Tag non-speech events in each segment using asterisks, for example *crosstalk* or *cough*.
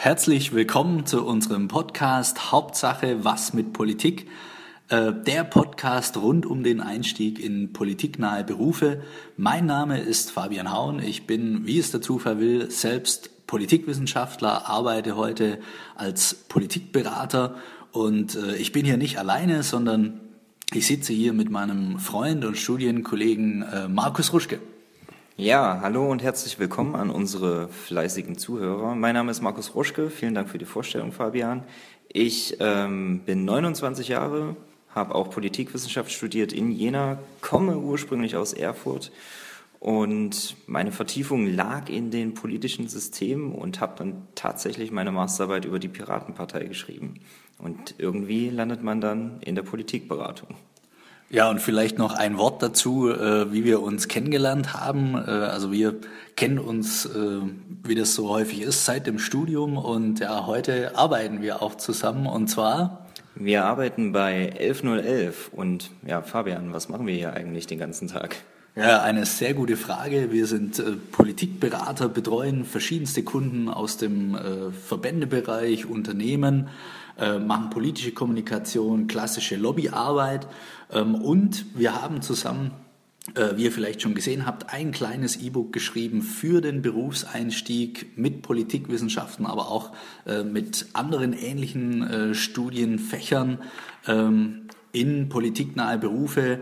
Herzlich willkommen zu unserem Podcast Hauptsache Was mit Politik. Äh, der Podcast rund um den Einstieg in politiknahe Berufe. Mein Name ist Fabian Haun. Ich bin, wie es der Zufall will, selbst Politikwissenschaftler, arbeite heute als Politikberater und äh, ich bin hier nicht alleine, sondern ich sitze hier mit meinem Freund und Studienkollegen äh, Markus Ruschke. Ja, hallo und herzlich willkommen an unsere fleißigen Zuhörer. Mein Name ist Markus Ruschke. Vielen Dank für die Vorstellung, Fabian. Ich ähm, bin 29 Jahre, habe auch Politikwissenschaft studiert in Jena, komme ursprünglich aus Erfurt und meine Vertiefung lag in den politischen Systemen und habe dann tatsächlich meine Masterarbeit über die Piratenpartei geschrieben. Und irgendwie landet man dann in der Politikberatung. Ja, und vielleicht noch ein Wort dazu, äh, wie wir uns kennengelernt haben. Äh, also wir kennen uns, äh, wie das so häufig ist, seit dem Studium und ja, heute arbeiten wir auch zusammen und zwar. Wir arbeiten bei 11011 und ja, Fabian, was machen wir hier eigentlich den ganzen Tag? Ja, eine sehr gute Frage. Wir sind äh, Politikberater, betreuen verschiedenste Kunden aus dem äh, Verbändebereich, Unternehmen, äh, machen politische Kommunikation, klassische Lobbyarbeit. Ähm, und wir haben zusammen äh, wie ihr vielleicht schon gesehen habt, ein kleines E-Book geschrieben für den Berufseinstieg mit Politikwissenschaften, aber auch äh, mit anderen ähnlichen äh, Studienfächern. Ähm, in politiknahe Berufe.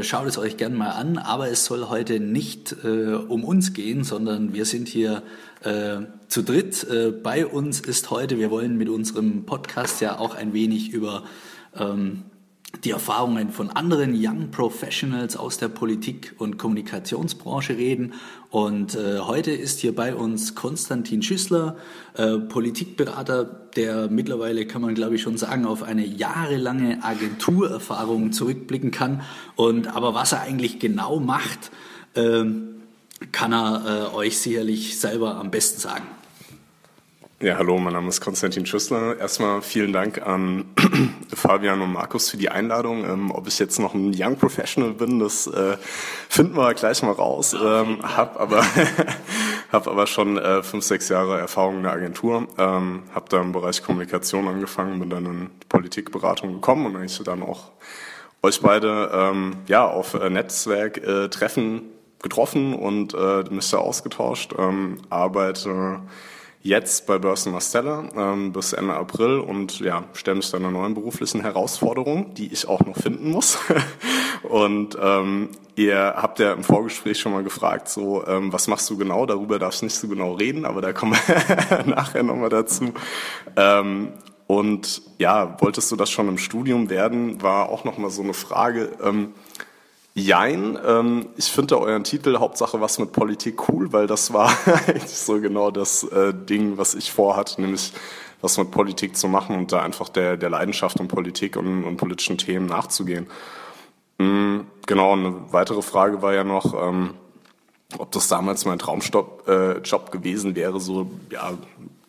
Schaut es euch gern mal an, aber es soll heute nicht um uns gehen, sondern wir sind hier zu dritt. bei uns ist heute, wir wollen mit unserem Podcast ja auch ein wenig über ähm, die Erfahrungen von anderen Young Professionals aus der Politik- und Kommunikationsbranche reden. Und äh, heute ist hier bei uns Konstantin Schüssler, äh, Politikberater, der mittlerweile, kann man glaube ich schon sagen, auf eine jahrelange Agenturerfahrung zurückblicken kann. Und aber was er eigentlich genau macht, äh, kann er äh, euch sicherlich selber am besten sagen. Ja, hallo, mein Name ist Konstantin Schüssler. Erstmal vielen Dank an *clears throat* Fabian und Markus für die Einladung. Ähm, ob ich jetzt noch ein Young Professional bin, das äh, finden wir gleich mal raus. Ähm, hab aber *laughs* hab aber schon äh, fünf, sechs Jahre Erfahrung in der Agentur. Ähm, hab da im Bereich Kommunikation angefangen, bin dann in Politikberatung gekommen und eigentlich dann auch euch beide ähm, ja auf äh, Netzwerktreffen äh, getroffen und äh, mich da ausgetauscht. Ähm, arbeite jetzt bei Börsen Marstella ähm, bis Ende April und ja, stelle mich dann einer neuen beruflichen Herausforderung, die ich auch noch finden muss. *laughs* und ähm, ihr habt ja im Vorgespräch schon mal gefragt, so ähm, was machst du genau? Darüber darfst du nicht so genau reden, aber da kommen wir *laughs* nachher nochmal dazu. Ähm, und ja, wolltest du das schon im Studium werden, war auch nochmal so eine Frage. Ähm, Jein, ähm, ich finde euren Titel Hauptsache was mit Politik cool, weil das war *laughs* eigentlich so genau das äh, Ding, was ich vorhatte, nämlich was mit Politik zu machen und da einfach der, der Leidenschaft um Politik und, und politischen Themen nachzugehen. Mhm, genau, eine weitere Frage war ja noch, ähm, ob das damals mein Traumjob äh, gewesen wäre, so ja,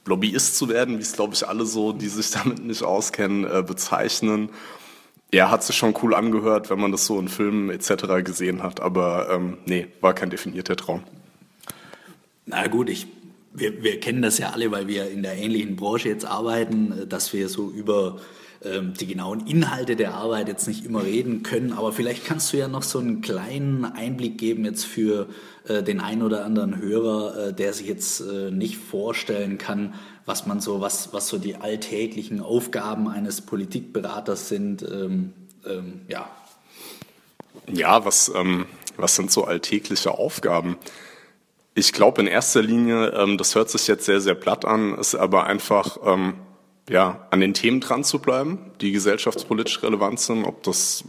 Lobbyist zu werden, wie es glaube ich alle so, die sich *laughs* damit nicht auskennen, äh, bezeichnen. Ja, hat sich schon cool angehört, wenn man das so in Filmen etc. gesehen hat, aber ähm, nee, war kein definierter Traum. Na gut, ich, wir, wir kennen das ja alle, weil wir in der ähnlichen Branche jetzt arbeiten, dass wir so über die genauen Inhalte der Arbeit jetzt nicht immer reden können, aber vielleicht kannst du ja noch so einen kleinen Einblick geben jetzt für äh, den einen oder anderen Hörer, äh, der sich jetzt äh, nicht vorstellen kann, was man so, was, was so die alltäglichen Aufgaben eines Politikberaters sind. Ähm, ähm, ja. Ja, was, ähm, was sind so alltägliche Aufgaben? Ich glaube in erster Linie, ähm, das hört sich jetzt sehr, sehr platt an, ist aber einfach ähm, ja, an den Themen dran zu bleiben, die gesellschaftspolitisch relevant sind, ob das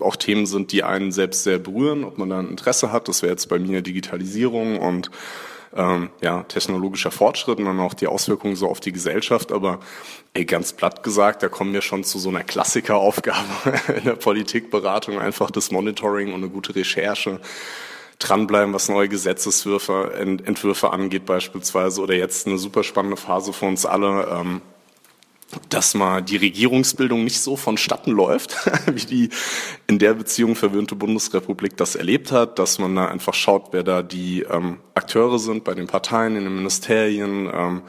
auch Themen sind, die einen selbst sehr berühren, ob man da ein Interesse hat. Das wäre jetzt bei mir Digitalisierung und ähm, ja, technologischer Fortschritt und dann auch die Auswirkungen so auf die Gesellschaft. Aber ey, ganz platt gesagt, da kommen wir schon zu so einer Klassikeraufgabe *laughs* in der Politikberatung, einfach das Monitoring und eine gute Recherche dranbleiben, was neue Gesetzeswürfe, Entwürfe angeht beispielsweise oder jetzt eine super spannende Phase für uns alle, ähm, dass mal die Regierungsbildung nicht so vonstatten läuft, *laughs* wie die in der Beziehung verwöhnte Bundesrepublik das erlebt hat, dass man da einfach schaut, wer da die ähm, Akteure sind bei den Parteien, in den Ministerien, ähm,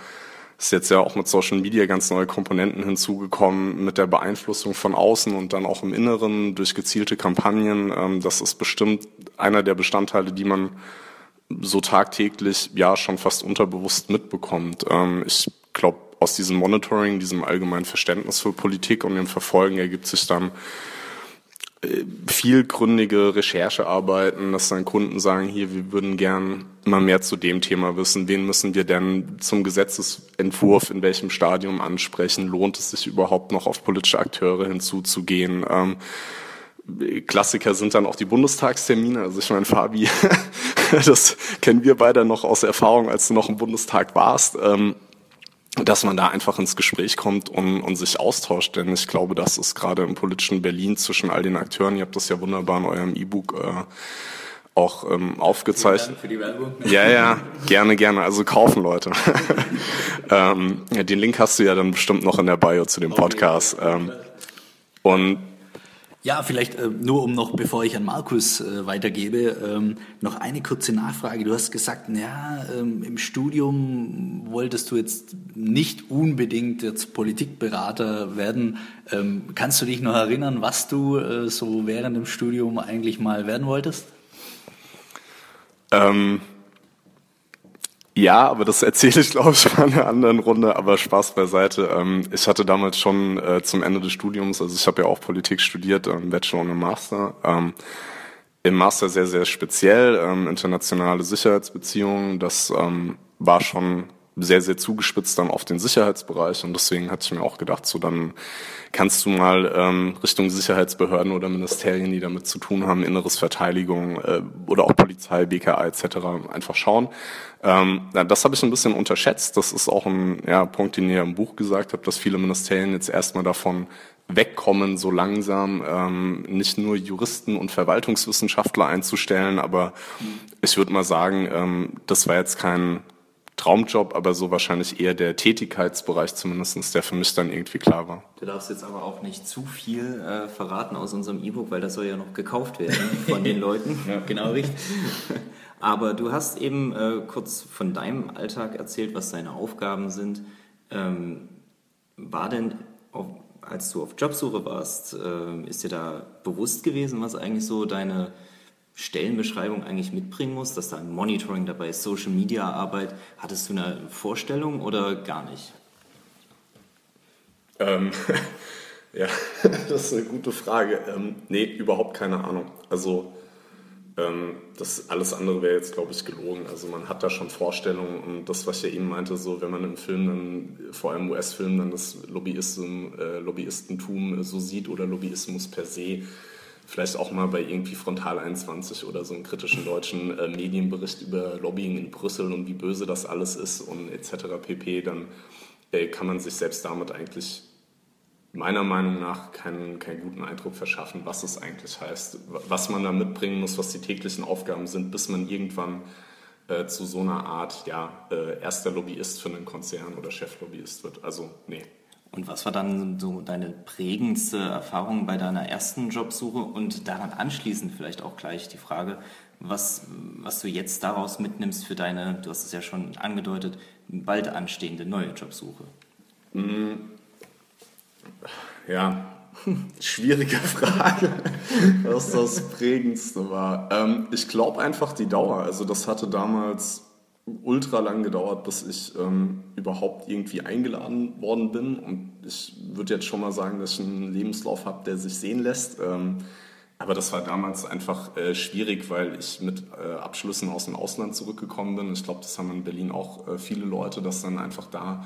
ist jetzt ja auch mit Social Media ganz neue Komponenten hinzugekommen, mit der Beeinflussung von außen und dann auch im Inneren durch gezielte Kampagnen. Ähm, das ist bestimmt einer der Bestandteile, die man so tagtäglich ja schon fast unterbewusst mitbekommt. Ähm, ich glaube, aus diesem Monitoring, diesem allgemeinen Verständnis für Politik und dem Verfolgen ergibt sich dann äh, vielgründige Recherchearbeiten, dass dann Kunden sagen, hier, wir würden gern mal mehr zu dem Thema wissen. Wen müssen wir denn zum Gesetzesentwurf in welchem Stadium ansprechen? Lohnt es sich überhaupt noch auf politische Akteure hinzuzugehen? Ähm, Klassiker sind dann auch die Bundestagstermine. Also ich meine, Fabi, *laughs* das kennen wir beide noch aus Erfahrung, als du noch im Bundestag warst. Ähm, dass man da einfach ins Gespräch kommt und, und sich austauscht. Denn ich glaube, das ist gerade im politischen Berlin zwischen all den Akteuren, ihr habt das ja wunderbar in eurem E-Book äh, auch ähm, aufgezeichnet. Für die Werbung. Ja, ja, gerne, gerne. Also kaufen, Leute. *laughs* ähm, den Link hast du ja dann bestimmt noch in der Bio zu dem Podcast. Ähm, und ja, vielleicht äh, nur um noch, bevor ich an Markus äh, weitergebe, ähm, noch eine kurze Nachfrage. Du hast gesagt, ja, ähm, im Studium wolltest du jetzt nicht unbedingt jetzt Politikberater werden. Ähm, kannst du dich noch erinnern, was du äh, so während dem Studium eigentlich mal werden wolltest? Ähm, ja, aber das erzähle ich, glaube ich, mal in einer anderen Runde, aber Spaß beiseite. Ähm, ich hatte damals schon äh, zum Ende des Studiums, also ich habe ja auch Politik studiert, ähm, Bachelor und Master. Ähm, Im Master sehr, sehr speziell, internationale Sicherheitsbeziehungen. Das war schon sehr, sehr zugespitzt dann auf den Sicherheitsbereich und deswegen hatte ich mir auch gedacht, so dann kannst du mal ähm, Richtung Sicherheitsbehörden oder Ministerien, die damit zu tun haben, Inneres Verteidigung äh, oder auch Polizei, BKA etc. einfach schauen. Ähm, ja, das habe ich ein bisschen unterschätzt. Das ist auch ein ja, Punkt, den ihr im Buch gesagt habt, dass viele Ministerien jetzt erstmal davon wegkommen, so langsam ähm, nicht nur Juristen und Verwaltungswissenschaftler einzustellen, aber ich würde mal sagen, ähm, das war jetzt kein Traumjob, aber so wahrscheinlich eher der Tätigkeitsbereich zumindestens, der für mich dann irgendwie klar war. Du darfst jetzt aber auch nicht zu viel äh, verraten aus unserem E-Book, weil das soll ja noch gekauft werden von den Leuten. *laughs* ja, genau richtig. Aber du hast eben äh, kurz von deinem Alltag erzählt, was deine Aufgaben sind. Ähm, war denn, auf, als du auf Jobsuche warst, äh, ist dir da bewusst gewesen, was eigentlich so deine Stellenbeschreibung eigentlich mitbringen muss, dass da ein Monitoring dabei ist, Social Media Arbeit. Hattest du eine Vorstellung oder gar nicht? Ähm, *laughs* ja, *laughs* das ist eine gute Frage. Ähm, nee, überhaupt keine Ahnung. Also ähm, das alles andere wäre jetzt, glaube ich, gelogen. Also man hat da schon Vorstellungen und das, was ich ja eben meinte, so wenn man im Film dann, vor allem US-Film, dann das Lobbyisten, äh, Lobbyistentum so sieht oder Lobbyismus per se, vielleicht auch mal bei irgendwie Frontal 21 oder so einem kritischen deutschen äh, Medienbericht über Lobbying in Brüssel und wie böse das alles ist und etc. pp, dann äh, kann man sich selbst damit eigentlich meiner Meinung nach keinen, keinen guten Eindruck verschaffen, was es eigentlich heißt, was man da mitbringen muss, was die täglichen Aufgaben sind, bis man irgendwann äh, zu so einer Art ja, äh, erster Lobbyist für einen Konzern oder Cheflobbyist wird. Also nee, und was war dann so deine prägendste Erfahrung bei deiner ersten Jobsuche und daran anschließend vielleicht auch gleich die Frage, was, was du jetzt daraus mitnimmst für deine, du hast es ja schon angedeutet, bald anstehende neue Jobsuche? Mm. Ja, *laughs* schwierige Frage, *laughs* was das prägendste war. Ähm, ich glaube einfach die Dauer. Also das hatte damals ultra lang gedauert, bis ich ähm, überhaupt irgendwie eingeladen worden bin. Und ich würde jetzt schon mal sagen, dass ich einen Lebenslauf habe, der sich sehen lässt. Ähm, aber das war damals einfach äh, schwierig, weil ich mit äh, Abschlüssen aus dem Ausland zurückgekommen bin. Ich glaube, das haben in Berlin auch äh, viele Leute, dass dann einfach da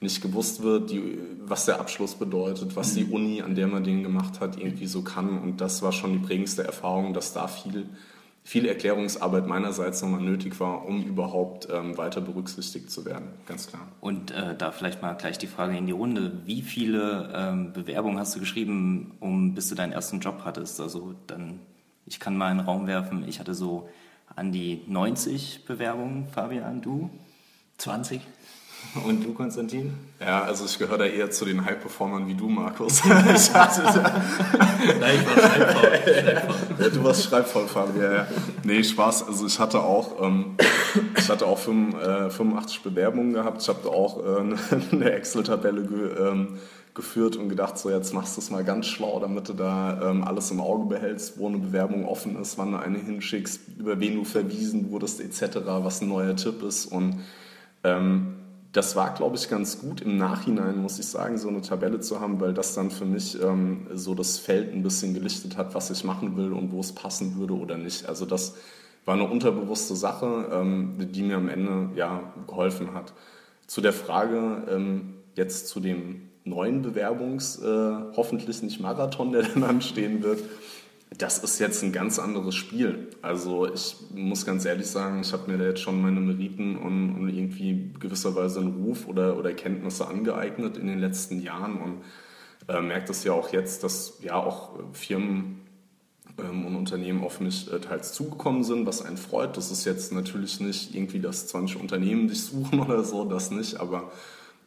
nicht gewusst wird, die, was der Abschluss bedeutet, was die Uni, an der man den gemacht hat, irgendwie so kann. Und das war schon die prägendste Erfahrung, dass da viel viel Erklärungsarbeit meinerseits nochmal nötig war, um überhaupt ähm, weiter berücksichtigt zu werden, ganz klar. Und äh, da vielleicht mal gleich die Frage in die Runde. Wie viele ähm, Bewerbungen hast du geschrieben, um, bis du deinen ersten Job hattest? Also dann, ich kann mal in den Raum werfen, ich hatte so an die 90 Bewerbungen, Fabian, du? 20? Und du, Konstantin? Ja, also ich gehöre da eher zu den High-Performern wie du, Markus. ich hatte da Nein, ich war Ja, du warst schreibvoll, Fabi. Ja, ja. Nee, Spaß. Also ich hatte auch, ähm, ich hatte auch 85, äh, 85 Bewerbungen gehabt. Ich habe auch äh, *laughs* eine Excel-Tabelle ge, ähm, geführt und gedacht, so jetzt machst du es mal ganz schlau, damit du da ähm, alles im Auge behältst, wo eine Bewerbung offen ist, wann du eine hinschickst, über wen du verwiesen wurdest etc., was ein neuer Tipp ist und ähm, das war, glaube ich, ganz gut im Nachhinein, muss ich sagen, so eine Tabelle zu haben, weil das dann für mich ähm, so das Feld ein bisschen gelichtet hat, was ich machen will und wo es passen würde oder nicht. Also das war eine unterbewusste Sache, ähm, die mir am Ende ja geholfen hat. Zu der Frage ähm, jetzt zu dem neuen Bewerbungs, äh, hoffentlich nicht Marathon, der *laughs* dann anstehen wird das ist jetzt ein ganz anderes Spiel. Also ich muss ganz ehrlich sagen, ich habe mir da jetzt schon meine Meriten und, und, irgendwie gewisserweise einen Ruf oder, oder Kenntnisse angeeignet in den letzten Jahren und äh, merke das ja auch jetzt, dass ja auch Firmen ähm, und Unternehmen auf mich äh, teils zugekommen sind, was einen freut. Das ist jetzt natürlich nicht irgendwie, dass 20 Unternehmen dich suchen *laughs* oder so, das nicht, aber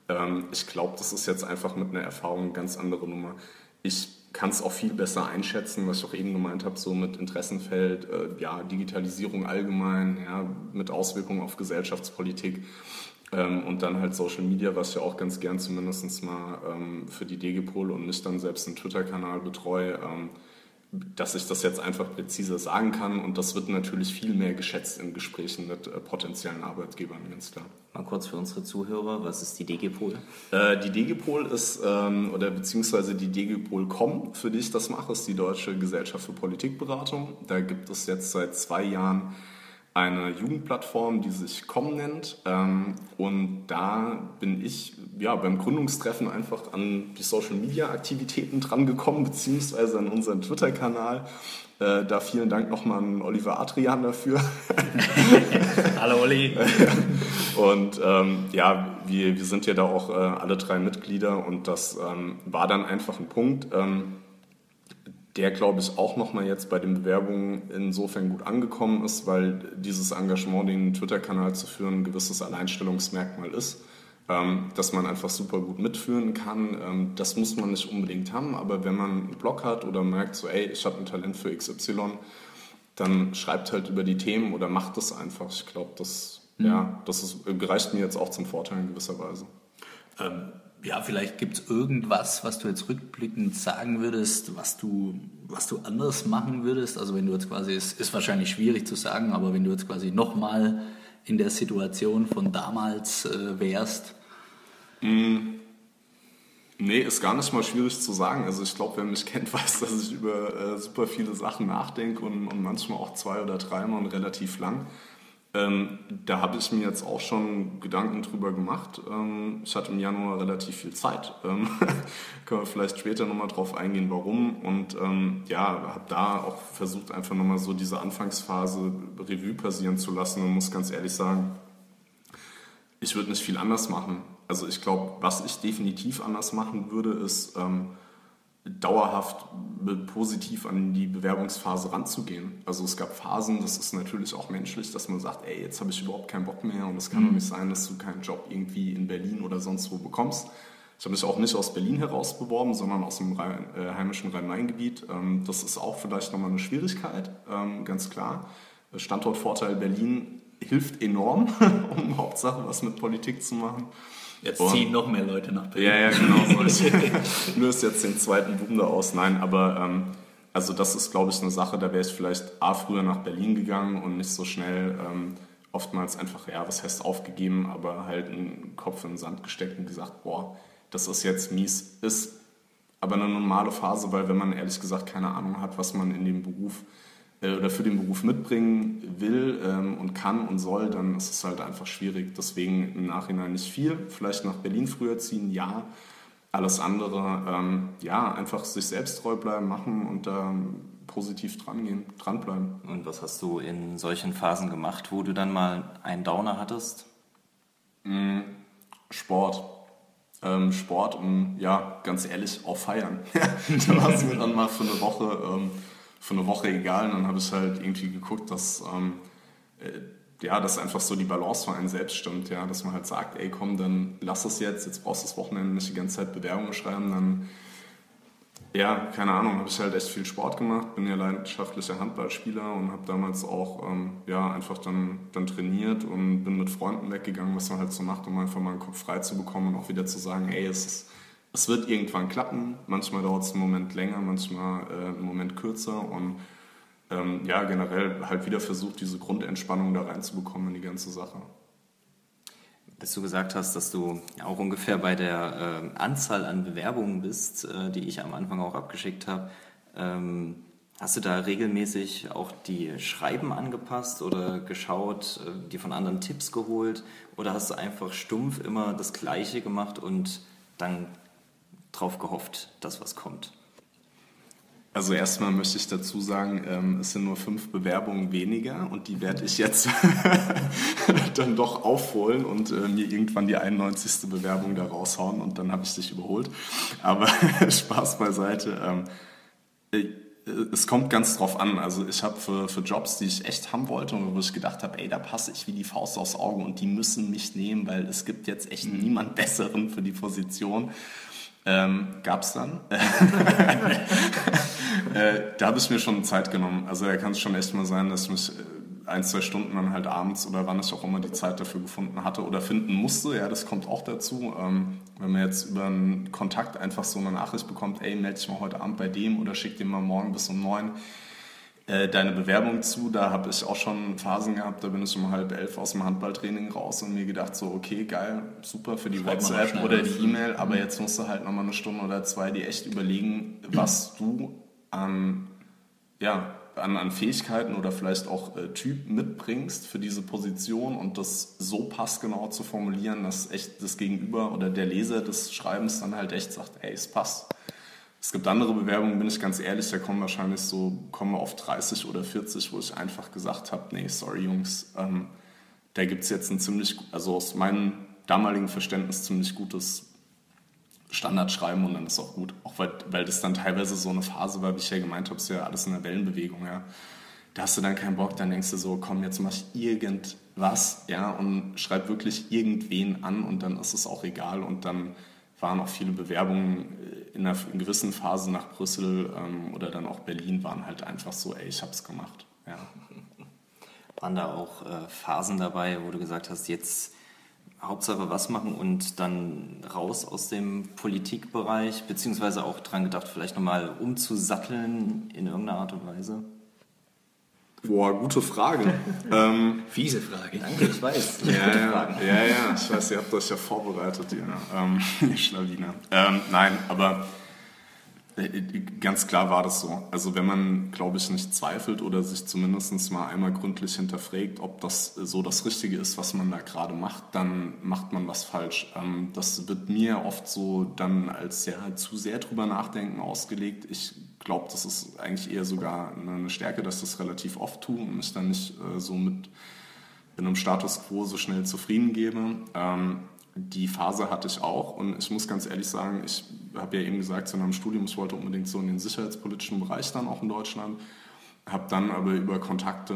ähm, ich glaube, das ist jetzt einfach mit einer Erfahrung eine ganz andere Nummer. Ich kann es auch viel besser einschätzen, was ich auch eben gemeint habe, so mit Interessenfeld, äh, ja, Digitalisierung allgemein, ja, mit Auswirkungen auf Gesellschaftspolitik ähm, und dann halt Social Media, was ich auch ganz gern zumindest mal ähm, für die DGPol und nicht dann selbst einen Twitter-Kanal betreue. Ähm, dass ich das jetzt einfach präziser sagen kann. Und das wird natürlich viel mehr geschätzt in Gesprächen mit äh, potenziellen Arbeitgebern, ganz klar. Mal kurz für unsere Zuhörer, was ist die DGPol? Äh, die DGPol ist, ähm, oder beziehungsweise die DGPol.com, für die ich das mache, ist die Deutsche Gesellschaft für Politikberatung. Da gibt es jetzt seit zwei Jahren eine Jugendplattform, die sich Com nennt. Ähm, und da bin ich ja, beim Gründungstreffen einfach an die Social-Media-Aktivitäten drangekommen, beziehungsweise an unseren Twitter-Kanal. Äh, da vielen Dank nochmal an Oliver Adrian dafür. *laughs* Hallo Olli. *laughs* und ähm, ja, wir, wir sind ja da auch äh, alle drei Mitglieder und das ähm, war dann einfach ein Punkt. Ähm, der, glaube ich, auch nochmal jetzt bei den Bewerbungen insofern gut angekommen ist, weil dieses Engagement, den Twitter-Kanal zu führen, ein gewisses Alleinstellungsmerkmal ist, ähm, dass man einfach super gut mitführen kann. Ähm, das muss man nicht unbedingt haben, aber wenn man einen Blog hat oder merkt, so, ey, ich habe ein Talent für XY, dann schreibt halt über die Themen oder macht das einfach. Ich glaube, das, mhm. ja, das ist, gereicht mir jetzt auch zum Vorteil in gewisser Weise. Ähm ja, vielleicht gibt es irgendwas, was du jetzt rückblickend sagen würdest, was du, was du anders machen würdest. Also wenn du jetzt quasi, es ist wahrscheinlich schwierig zu sagen, aber wenn du jetzt quasi nochmal in der Situation von damals äh, wärst. Mm. Nee, ist gar nicht mal schwierig zu sagen. Also ich glaube, wer mich *laughs* kennt, weiß, dass ich über äh, super viele Sachen nachdenke und, und manchmal auch zwei oder dreimal und relativ lang. Ähm, da habe ich mir jetzt auch schon Gedanken drüber gemacht. Ähm, ich hatte im Januar relativ viel Zeit. Ähm, *laughs* können wir vielleicht später nochmal drauf eingehen, warum. Und ähm, ja, habe da auch versucht, einfach nochmal so diese Anfangsphase Revue passieren zu lassen und muss ganz ehrlich sagen, ich würde nicht viel anders machen. Also ich glaube, was ich definitiv anders machen würde, ist ähm, dauerhaft positiv an die Bewerbungsphase ranzugehen. Also es gab Phasen, das ist natürlich auch menschlich, dass man sagt, ey, jetzt habe ich überhaupt keinen Bock mehr und es kann mhm. doch nicht sein, dass du keinen Job irgendwie in Berlin oder sonst wo bekommst. Ich habe mich auch nicht aus Berlin heraus beworben, sondern aus dem Rhein, äh, heimischen Rhein-Main-Gebiet. Ähm, das ist auch vielleicht nochmal eine Schwierigkeit, ähm, ganz klar. Standortvorteil Berlin hilft enorm, *laughs* um Hauptsache was mit Politik zu machen. Jetzt Boah. ziehen noch mehr Leute nach Berlin. Ja, ja, genau. *laughs* So. löst *laughs* jetzt den zweiten Wunder aus. Nein, aber ähm, also das ist, glaube ich, eine Sache, da wäre ich vielleicht A, früher nach Berlin gegangen und nicht so schnell ähm, oftmals einfach, ja, was heißt aufgegeben, aber halt einen Kopf in den Sand gesteckt und gesagt, boah, das ist jetzt mies. Ist aber eine normale Phase, weil wenn man ehrlich gesagt keine Ahnung hat, was man in dem Beruf oder für den Beruf mitbringen will ähm, und kann und soll, dann ist es halt einfach schwierig. Deswegen im Nachhinein nicht viel. Vielleicht nach Berlin früher ziehen, ja. Alles andere, ähm, ja, einfach sich selbst treu bleiben, machen und da ähm, positiv drangehen, dranbleiben. Und was hast du in solchen Phasen gemacht, wo du dann mal einen Downer hattest? Mm, Sport. Ähm, Sport und ja, ganz ehrlich, auch feiern. *laughs* da war es mir dann mal für eine Woche ähm, für eine Woche egal. Und dann habe ich halt irgendwie geguckt, dass, ähm, äh, ja, dass einfach so die Balance für einen selbst stimmt. Ja? Dass man halt sagt, ey komm, dann lass es jetzt, jetzt brauchst du das Wochenende nicht die ganze Zeit Bewerbungen schreiben, dann ja, keine Ahnung, habe ich halt echt viel Sport gemacht, bin ja leidenschaftlicher Handballspieler und habe damals auch ähm, ja, einfach dann, dann trainiert und bin mit Freunden weggegangen, was man halt so macht, um einfach mal den Kopf frei zu bekommen und auch wieder zu sagen, ey, es, ist, es wird irgendwann klappen. Manchmal dauert es einen Moment länger, manchmal äh, einen Moment kürzer und ähm, ja, generell halt wieder versucht, diese Grundentspannung da reinzubekommen in die ganze Sache bis du gesagt hast, dass du auch ungefähr bei der äh, Anzahl an Bewerbungen bist, äh, die ich am Anfang auch abgeschickt habe. Ähm, hast du da regelmäßig auch die Schreiben angepasst oder geschaut, äh, die von anderen Tipps geholt? Oder hast du einfach stumpf immer das Gleiche gemacht und dann drauf gehofft, dass was kommt? Also erstmal möchte ich dazu sagen, ähm, es sind nur fünf Bewerbungen weniger und die werde ich jetzt *laughs* dann doch aufholen und äh, mir irgendwann die 91. Bewerbung da raushauen und dann habe ich dich überholt. Aber *laughs* Spaß beiseite. Ähm, äh, es kommt ganz drauf an. Also ich habe für, für Jobs, die ich echt haben wollte und wo ich gedacht habe, ey, da passe ich wie die Faust aufs Auge und die müssen mich nehmen, weil es gibt jetzt echt niemand Besseren für die Position. Ähm, Gab es dann. *laughs* äh, da habe ich mir schon Zeit genommen. Also da kann es schon echt mal sein, dass ich mich äh, ein, zwei Stunden dann halt abends oder wann ich auch immer die Zeit dafür gefunden hatte oder finden musste. Ja, das kommt auch dazu. Ähm, wenn man jetzt über einen Kontakt einfach so eine Nachricht bekommt, ey, melde dich mal heute Abend bei dem oder schick dir mal morgen bis um neun äh, deine Bewerbung zu. Da habe ich auch schon Phasen gehabt, da bin ich um halb elf aus dem Handballtraining raus und mir gedacht, so, okay, geil, super für die Schreibt WhatsApp oder die E-Mail, aber mhm. jetzt musst du halt nochmal eine Stunde oder zwei die echt überlegen, was du an, ja, an, an Fähigkeiten oder vielleicht auch äh, Typ mitbringst für diese Position und das so passgenau zu formulieren, dass echt das Gegenüber oder der Leser des Schreibens dann halt echt sagt, ey, es passt. Es gibt andere Bewerbungen, bin ich ganz ehrlich, da kommen wahrscheinlich so, kommen auf 30 oder 40, wo ich einfach gesagt habe, nee, sorry Jungs, ähm, da gibt es jetzt ein ziemlich, also aus meinem damaligen Verständnis ziemlich gutes Standardschreiben und dann ist auch gut. Auch weil, weil das dann teilweise so eine Phase war, wie ich ja gemeint habe, ist ja alles in der Wellenbewegung, ja. Da hast du dann keinen Bock, dann denkst du so, komm, jetzt mach ich irgendwas, ja, und schreib wirklich irgendwen an und dann ist es auch egal und dann waren auch viele Bewerbungen in einer in gewissen Phase nach Brüssel ähm, oder dann auch Berlin waren halt einfach so, ey, ich hab's gemacht. Ja. *laughs* Waren da auch äh, Phasen dabei, wo du gesagt hast, jetzt Hauptsache was machen und dann raus aus dem Politikbereich, beziehungsweise auch dran gedacht, vielleicht nochmal umzusatteln in irgendeiner Art und Weise? Boah, gute Frage. *laughs* ähm, Fiese Frage. Danke, ich weiß. *laughs* ja, ja, ja, ja, ich weiß, ihr habt euch ja vorbereitet, *laughs* ihr, ähm, ihr Schlawiner. Ähm, nein, aber äh, ganz klar war das so. Also wenn man, glaube ich, nicht zweifelt oder sich zumindest mal einmal gründlich hinterfragt, ob das so das Richtige ist, was man da gerade macht, dann macht man was falsch. Ähm, das wird mir oft so dann als ja zu sehr drüber nachdenken ausgelegt. Ich glaube, das ist eigentlich eher sogar eine Stärke, dass das relativ oft tue und mich dann nicht äh, so mit einem Status quo so schnell zufrieden gebe. Ähm, die Phase hatte ich auch und ich muss ganz ehrlich sagen, ich habe ja eben gesagt, zu einem Studium, ich wollte unbedingt so in den sicherheitspolitischen Bereich dann auch in Deutschland, habe dann aber über Kontakte,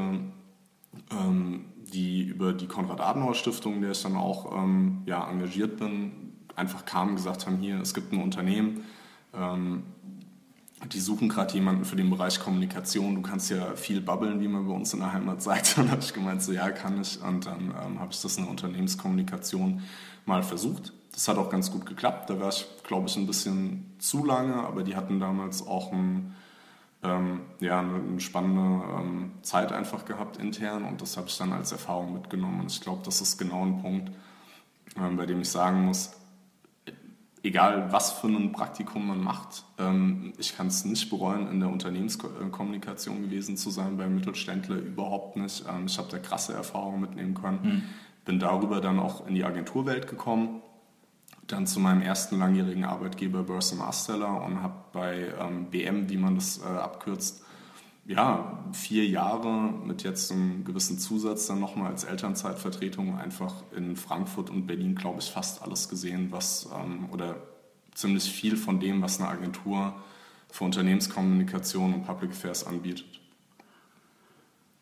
ähm, die über die Konrad-Adenauer-Stiftung, der ich dann auch ähm, ja, engagiert bin, einfach kamen und gesagt haben, hier, es gibt ein Unternehmen, ähm, die suchen gerade jemanden für den Bereich Kommunikation. Du kannst ja viel babbeln, wie man bei uns in der Heimat sagt. *laughs* Und habe ich gemeint, so ja, kann ich. Und dann ähm, habe ich das in der Unternehmenskommunikation mal versucht. Das hat auch ganz gut geklappt. Da war ich, glaube ich, ein bisschen zu lange, aber die hatten damals auch ein, ähm, ja, eine, spannende ähm, Zeit einfach gehabt intern und das habe ich dann als Erfahrung mitgenommen. Und ich glaube, das ist genau ein Punkt, ähm, bei dem ich sagen muss, egal was für ein Praktikum man macht, ähm, ich kann es nicht bereuen, in der Unternehmenskommunikation gewesen zu sein, bei Mittelständler überhaupt nicht. Ähm, ich habe da krasse Erfahrungen mitnehmen können. Mhm. Bin darüber dann auch in die Agenturwelt gekommen, dann zu meinem ersten langjährigen Arbeitgeber Börse Marsteller und habe bei ähm, BM, wie man das äh, abkürzt, ja, vier Jahre mit jetzt einem gewissen Zusatz dann nochmal als Elternzeitvertretung einfach in Frankfurt und Berlin, glaube ich, fast alles gesehen, was ähm, oder ziemlich viel von dem, was eine Agentur für Unternehmenskommunikation und Public Affairs anbietet.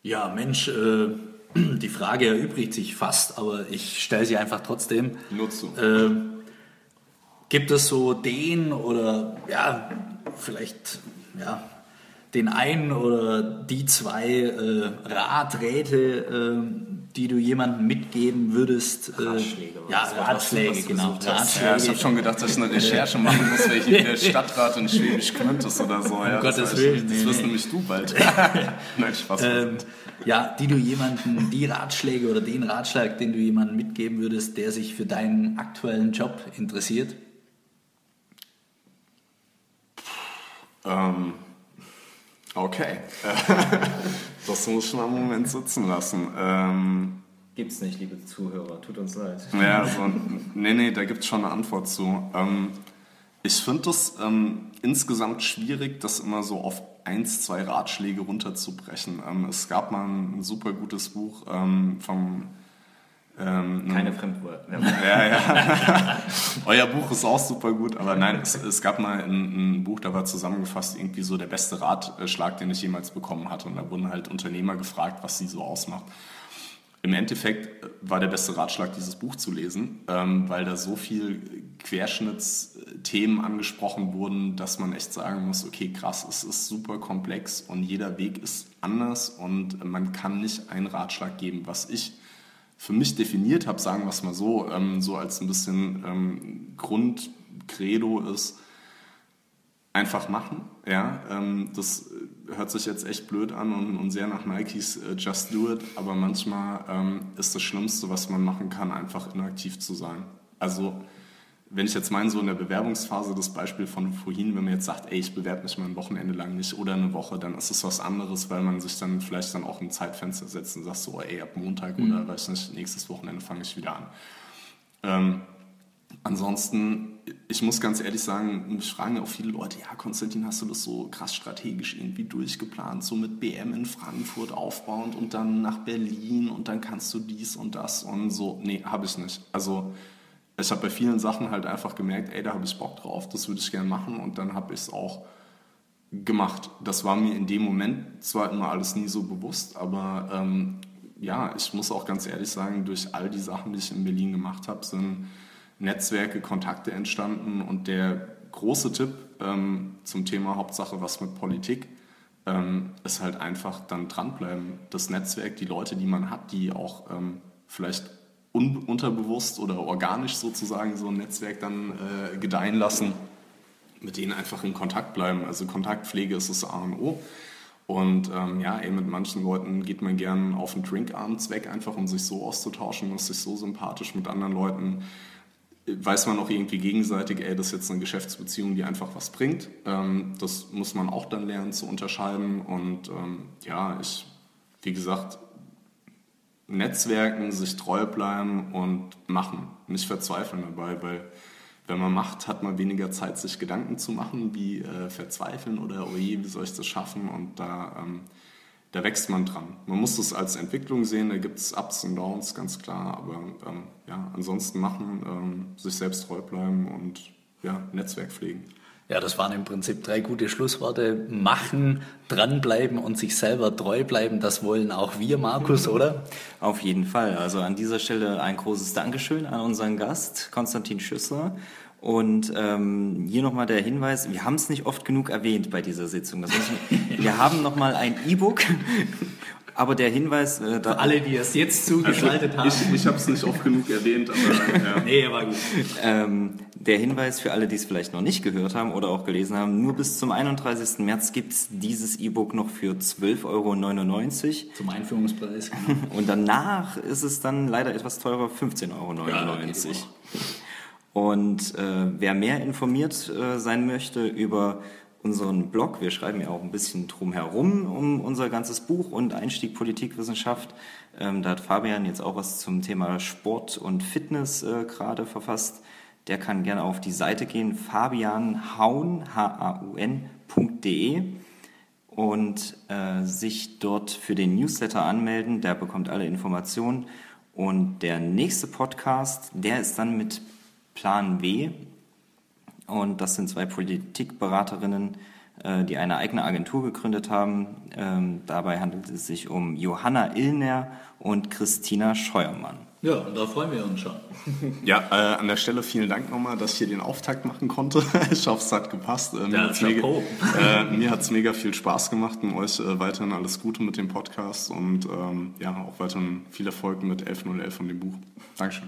Ja, Mensch, äh, *clears throat* die Frage erübrigt sich fast, aber ich stelle sie einfach trotzdem. Nur zu. Äh, gibt es so den oder ja, vielleicht ja, den einen oder die zwei äh, Raträte, äh, die du jemandem mitgeben würdest. Äh, Ratschläge. Ja, Ratschläge, genau. Ratschläge. Ja, ich habe schon gedacht, dass ich eine Recherche machen muss, welche der Stadtrat in Schwäbisch Gmünd ist oder so. Ja, um Gottes das Willen. Das wirst nämlich du bald. *laughs* Nein, Spaß. Ähm, ja, die du jemanden, die Ratschläge oder den Ratschlag, den du jemandem mitgeben würdest, der sich für deinen aktuellen Job interessiert? Ähm, okay. *laughs* das muss ich mal einen Moment sitzen lassen. Ähm, Gibt's nicht, liebe Zuhörer, tut uns leid. Ja, so, nee, nee, da gibt es schon eine Antwort zu. Ähm, ich finde es ähm, insgesamt schwierig, das immer so auf eins, zwei Ratschläge runterzubrechen. Ähm, es gab mal ein, ein super gutes Buch ähm, vom ähm, Keine Fremdwörter. *laughs* Ja, ja. *laughs* Euer Buch ist auch super gut, aber nein, es, es gab mal ein, ein, Buch, da war zusammengefasst irgendwie so der beste Ratschlag, den ich jemals bekommen hatte. Und da wurden halt Unternehmer gefragt, was sie so ausmacht. Im Endeffekt war der beste Ratschlag, dieses Buch zu lesen, ähm, weil da so viel Querschnittsthemen angesprochen wurden, dass man echt sagen muss, okay, krass, es ist super komplex und jeder Weg ist anders und man kann nicht einen Ratschlag geben, was ich für mich definiert habe, sagen wir es mal so, ähm, so als ein bisschen ähm, Grundcredo ist, einfach machen. Ja, ähm, das hört sich jetzt echt blöd an und, und sehr nach Nikes äh, Just Do It, aber manchmal ähm, ist das Schlimmste, was man machen kann, einfach inaktiv zu sein. Also wenn ich jetzt meine, so in der Bewerbungsphase, das Beispiel von vorhin, wenn man jetzt sagt, ey, ich bewerbe mich mal ein Wochenende lang nicht oder eine Woche, dann ist es was anderes, weil man sich dann vielleicht dann auch ein Zeitfenster setzt und sagt so, ey, ab Montag mhm. oder weiß nicht, nächstes Wochenende fange ich wieder an. Ähm, ansonsten, ich muss ganz ehrlich sagen, mich fragen auch viele Leute, ja, Konstantin, hast du das so krass strategisch irgendwie durchgeplant, so mit BM in Frankfurt aufbauend und dann nach Berlin und dann kannst du dies und das und so. Nee, habe ich nicht. Also ich habe bei vielen Sachen halt einfach gemerkt, ey, da habe ich Bock drauf, das würde ich gerne machen und dann habe ich es auch gemacht. Das war mir in dem Moment zwar immer alles nie so bewusst, aber ähm, ja, ich muss auch ganz ehrlich sagen, durch all die Sachen, die ich in Berlin gemacht habe, sind Netzwerke, Kontakte entstanden und der große Tipp ähm, zum Thema Hauptsache was mit Politik ähm, ist halt einfach dann dranbleiben. Das Netzwerk, die Leute, die man hat, die auch ähm, vielleicht unterbewusst oder organisch sozusagen so ein Netzwerk dann äh, gedeihen lassen, mit denen einfach in Kontakt bleiben. Also Kontaktpflege ist das A und O. Und ähm, ja, eben mit manchen Leuten geht man gern auf einen Drink abends weg, einfach um sich so auszutauschen, ist sich so sympathisch mit anderen Leuten. Weiß man auch irgendwie gegenseitig, ey, das ist jetzt eine Geschäftsbeziehung, die einfach was bringt. Ähm, das muss man auch dann lernen zu unterscheiden. Und ähm, ja, ich, wie gesagt, Netzwerken, sich treu bleiben und machen. Nicht verzweifeln dabei, weil wenn man macht, hat man weniger Zeit, sich Gedanken zu machen, wie äh, verzweifeln oder oh je, wie soll ich das schaffen? Und da, ähm, da wächst man dran. Man muss das als Entwicklung sehen, da gibt es Ups und Downs, ganz klar, aber ähm, ja, ansonsten machen, ähm, sich selbst treu bleiben und ja, Netzwerk pflegen. Ja, das waren im Prinzip drei gute Schlussworte. Machen, dranbleiben und sich selber treu bleiben, das wollen auch wir, Markus, oder? Auf jeden Fall. Also an dieser Stelle ein großes Dankeschön an unseren Gast, Konstantin Schüssler. Und ähm, hier nochmal der Hinweis, wir haben es nicht oft genug erwähnt bei dieser Sitzung. Ich, wir haben nochmal ein E-Book aber der Hinweis... Äh, Für alle, die es jetzt zugeschaltet also, haben. Ich, ich habe es nicht oft genug erwähnt, aber... Ja. *laughs* nee, war gut. Ähm, der Hinweis für alle, die es vielleicht noch nicht gehört haben oder auch gelesen haben, nur bis zum 31. März gibt es dieses E-Book noch für 12,99 Euro. Zum Einführungspreis. *laughs* Und danach ist es dann leider etwas teurer, 15,99 Euro. Ja, und äh, wer mehr informiert äh, sein möchte über unseren Blog. Wir schreiben ja auch ein bisschen drum herum um unser ganzes Buch und Einstieg Politikwissenschaft. Ähm, da hat Fabian jetzt auch was zum Thema Sport und Fitness äh, gerade verfasst. Der kann gerne auf die Seite gehen, fabianhaun, H-A-U-N.de und äh, sich dort für den Newsletter anmelden. Der bekommt alle Informationen. Und der nächste Podcast, der ist dann mit Plan W. Und das sind zwei Politikberaterinnen, äh, die eine eigene Agentur gegründet haben. Ähm, dabei handelt es sich um Johanna Illner und Christina Scheuermann. Ja, und da freuen wir uns schon. *laughs* Ja, äh, an der Stelle vielen Dank nochmal, dass ich hier den Auftakt machen konnte. *laughs* ich hoffe, es hat gepasst. Äh, mir Ja, hat's mega, *laughs* äh, mir hat's mega viel Spaß gemacht und euch äh, weiterhin alles Gute mit dem Podcast und ähm, ja, auch weiterhin viel Erfolg mit 11.011 und dem Buch. Dankeschön.